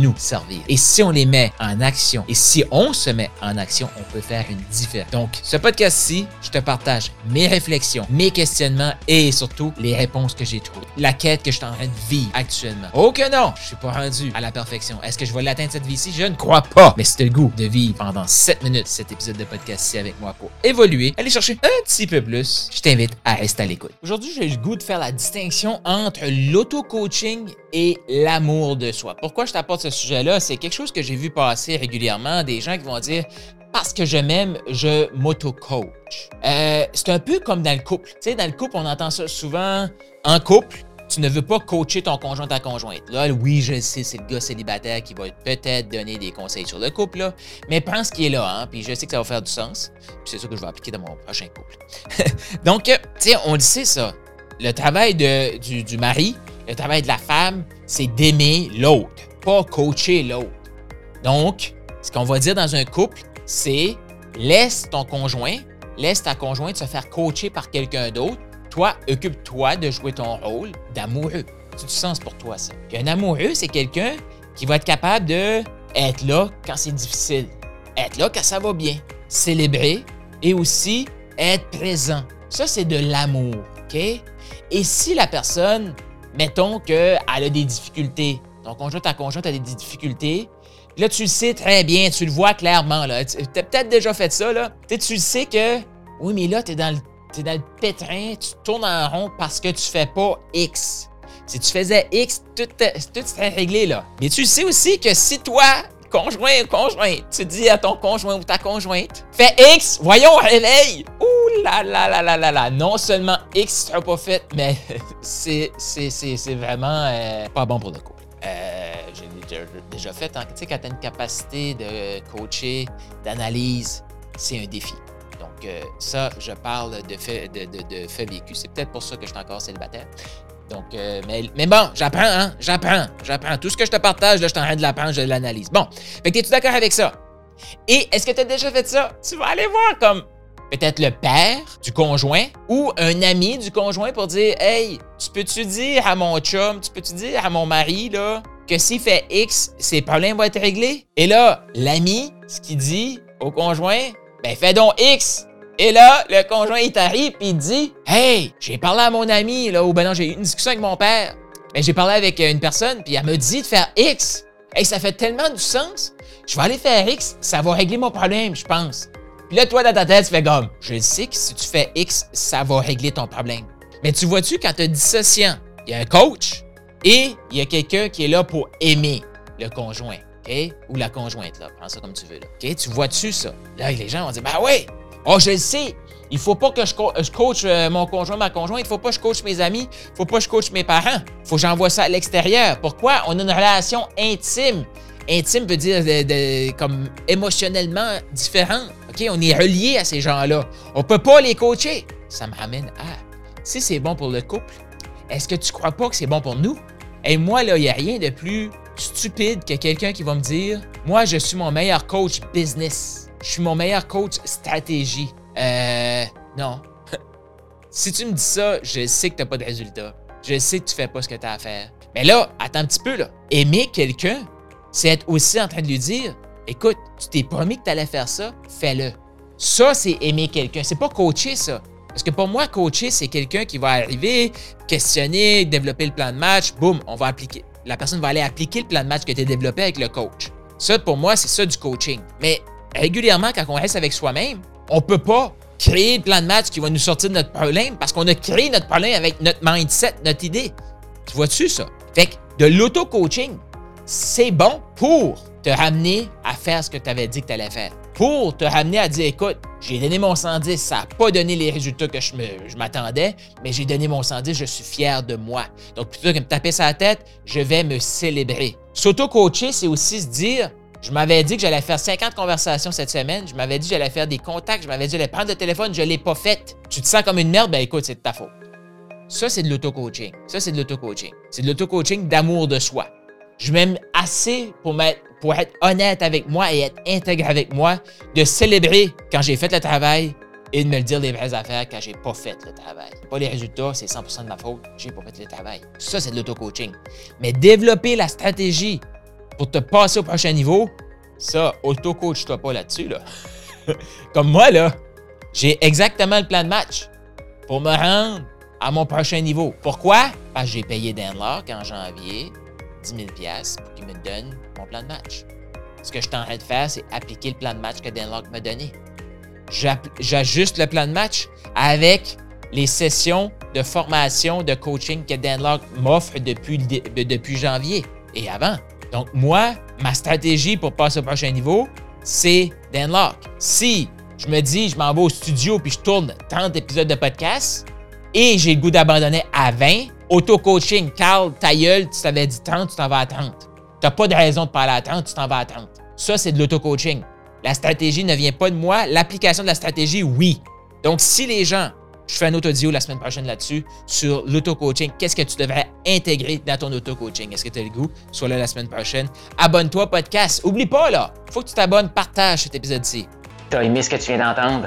nous servir. Et si on les met en action, et si on se met en action, on peut faire une différence. Donc, ce podcast-ci, je te partage mes réflexions, mes questionnements et surtout les réponses que j'ai trouvées. La quête que je suis en train de vivre actuellement. Oh que non, je suis pas rendu à la perfection. Est-ce que je vais l'atteindre cette vie-ci? Je ne crois pas. Mais c'est le goût de vivre pendant 7 minutes cet épisode de podcast-ci avec moi pour évoluer, aller chercher un petit peu plus. Je t'invite à rester à l'écoute. Aujourd'hui, j'ai le goût de faire la distinction entre l'auto-coaching et l'amour de soi. Pourquoi je t'apporte ce sujet-là? C'est quelque chose que j'ai vu passer régulièrement, des gens qui vont dire parce que je m'aime, je m'auto-coach. Euh, c'est un peu comme dans le couple. Tu dans le couple, on entend ça souvent. En couple, tu ne veux pas coacher ton conjoint, ta conjointe. Là, oui, je sais, c'est le gars célibataire qui va peut-être donner des conseils sur le couple, mais pense qu'il est là, hein, puis je sais que ça va faire du sens. Puis c'est ça que je vais appliquer dans mon prochain couple. Donc, tu sais, on le sait, ça. Le travail du mari, le travail de la femme, c'est d'aimer l'autre, pas coacher l'autre. Donc, ce qu'on va dire dans un couple, c'est laisse ton conjoint, laisse ta conjointe se faire coacher par quelqu'un d'autre. Toi, occupe-toi de jouer ton rôle d'amoureux. C'est du sens pour toi, ça. Un amoureux, c'est quelqu'un qui va être capable de être là quand c'est difficile, être là quand ça va bien, célébrer et aussi être présent. Ça, c'est de l'amour, OK? Et si la personne mettons qu'elle a des difficultés. Ton conjoint, ta conjointe a des difficultés. Là, tu le sais très bien, tu le vois clairement. Tu as peut-être déjà fait ça. Là. tu le sais que, oui, mais là, tu es, dans le, dans le pétrin, tu tournes en rond parce que tu fais pas X. Si tu faisais X, tout, tout serait réglé. là. Mais tu sais aussi que si toi, conjoint ou conjointe, tu dis à ton conjoint ou ta conjointe, fais X, voyons, réveille. Ouh là là là là là là. Non seulement X sera pas fait, mais c'est, vraiment euh, pas bon pour le couple. Déjà, fait, hein. tu sais, quand tu as une capacité de coacher, d'analyse, c'est un défi. Donc, euh, ça, je parle de fait, de, fait vécu. C'est peut-être pour ça que je suis encore célibataire. Donc, euh, mais, bon, j'apprends, hein? J'apprends. J'apprends. Tout ce que je te partage, là, je suis en de l'apprendre, je l'analyse. Bon. Fait que es-tu d'accord avec ça? Et est-ce que tu as déjà fait ça? Tu vas aller voir comme peut-être le père du conjoint ou un ami du conjoint pour dire Hey, tu peux-tu dire à mon chum, tu peux-tu dire à mon mari, là, que s'il fait X, ses problèmes vont être réglés? Et là, l'ami, ce qu'il dit au conjoint, ben fais donc X. Et là, le conjoint, il t'arrive et il dit Hey, j'ai parlé à mon ami, là, ou ben non, j'ai eu une discussion avec mon père. Mais j'ai parlé avec une personne, puis elle me dit de faire X. Hey, ça fait tellement du sens. Je vais aller faire X, ça va régler mon problème, je pense. Puis là, toi, dans ta tête, tu fais comme Je sais que si tu fais X, ça va régler ton problème. Mais tu vois-tu, quand tu dissociant, il y a un coach et il y a quelqu'un qui est là pour aimer le conjoint. OK? Ou la conjointe, là. Prends ça comme tu veux, là. OK? Tu vois-tu ça? Là, les gens vont dire Ben oui, Oh, je le sais. Il faut pas que je, coach euh, mon conjoint, ma conjointe. Il faut pas que je coach mes amis. Il faut pas que je coach mes parents. Il faut que j'envoie ça à l'extérieur. Pourquoi? On a une relation intime. Intime veut dire comme émotionnellement différent. OK? On est relié à ces gens-là. On peut pas les coacher. Ça me ramène à si c'est bon pour le couple, est-ce que tu crois pas que c'est bon pour nous? Et moi, là, il n'y a rien de plus stupide que quelqu'un qui va me dire Moi, je suis mon meilleur coach business je suis mon meilleur coach stratégie. Euh, non. si tu me dis ça, je sais que tu n'as pas de résultat. Je sais que tu fais pas ce que tu as à faire. Mais là, attends un petit peu, là. Aimer quelqu'un, c'est être aussi en train de lui dire écoute, tu t'es promis que tu allais faire ça, fais-le. Ça, c'est aimer quelqu'un. C'est pas coacher, ça. Parce que pour moi, coacher, c'est quelqu'un qui va arriver, questionner, développer le plan de match, boum, on va appliquer. La personne va aller appliquer le plan de match que tu as développé avec le coach. Ça, pour moi, c'est ça du coaching. Mais régulièrement, quand on reste avec soi-même, on peut pas créer le plan de match qui va nous sortir de notre problème parce qu'on a créé notre problème avec notre mindset, notre idée. Tu vois-tu ça? Fait que de l'auto-coaching, c'est bon pour te ramener à faire ce que tu avais dit que tu allais faire. Pour te ramener à dire, écoute, J'ai donné mon 110, ça n'a pas donné les résultats que je m'attendais, mais j'ai donné mon 110, je suis fier de moi. Donc, plutôt que de me taper sa tête, je vais me célébrer. S'auto-coacher, c'est aussi se dire, je m'avais dit que j'allais faire 50 conversations cette semaine, je m'avais dit que j'allais faire des contacts, je m'avais dit que j'allais prendre le téléphone, je ne l'ai pas fait. Tu te sens comme une merde, ben écoute, c'est de ta faute. Ça, c'est de l'auto-coaching. Ça, c'est de l'auto-coaching. C'est de l'auto-coaching d'amour de soi. Je m'aime assez pour mettre pour être honnête avec moi et être intègre avec moi, de célébrer quand j'ai fait le travail et de me le dire les vraies affaires quand j'ai pas fait le travail. Pas les résultats, c'est 100% de ma faute, j'ai pas fait le travail. Ça, c'est de l'auto-coaching. Mais développer la stratégie pour te passer au prochain niveau, ça, auto-coach-toi pas là-dessus, là. Comme moi, là, j'ai exactement le plan de match pour me rendre à mon prochain niveau. Pourquoi? Parce que j'ai payé Dan Locke en janvier 10 000 pour qu'il me donne mon plan de match. Ce que je train de faire, c'est appliquer le plan de match que Denlock m'a donné. J'ajuste le plan de match avec les sessions de formation, de coaching que Danlock m'offre depuis, depuis janvier et avant. Donc, moi, ma stratégie pour passer au prochain niveau, c'est Danlock. Si je me dis, je m'en vais au studio puis je tourne 30 épisodes de podcast et j'ai le goût d'abandonner à 20, Auto-coaching, Carl, ta gueule, tu t'avais dit 30, tu t'en vas à 30. Tu n'as pas de raison de parler à 30, tu t'en vas à 30. Ça, c'est de l'auto-coaching. La stratégie ne vient pas de moi. L'application de la stratégie, oui. Donc, si les gens, je fais un auto audio la semaine prochaine là-dessus, sur l'auto-coaching, qu'est-ce que tu devrais intégrer dans ton auto-coaching? Est-ce que tu as le goût? Sois là la semaine prochaine. Abonne-toi podcast. Oublie pas, là, faut que tu t'abonnes, partage cet épisode-ci. T'as aimé ce que tu viens d'entendre?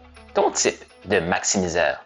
ton type de maximiseur.